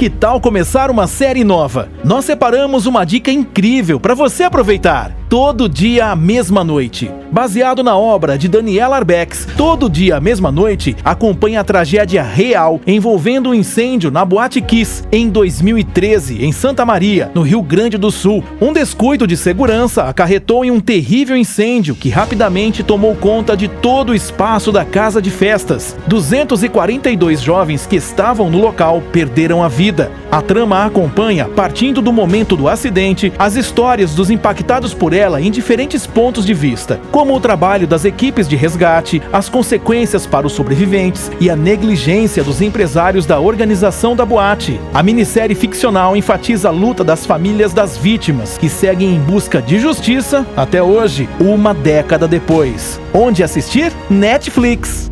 Que tal começar uma série nova? Nós separamos uma dica incrível para você aproveitar. Todo dia à mesma noite. Baseado na obra de Daniela Arbex, Todo dia à mesma noite acompanha a tragédia real envolvendo um incêndio na Boate Kiss em 2013 em Santa Maria, no Rio Grande do Sul. Um descuido de segurança acarretou em um terrível incêndio que rapidamente tomou conta de todo o espaço da casa de festas. 242 jovens que estavam no local perderam a vida. A trama acompanha, partindo do momento do acidente, as histórias dos impactados por ela em diferentes pontos de vista, como o trabalho das equipes de resgate, as consequências para os sobreviventes e a negligência dos empresários da organização da boate. A minissérie ficcional enfatiza a luta das famílias das vítimas, que seguem em busca de justiça até hoje, uma década depois. Onde assistir? Netflix.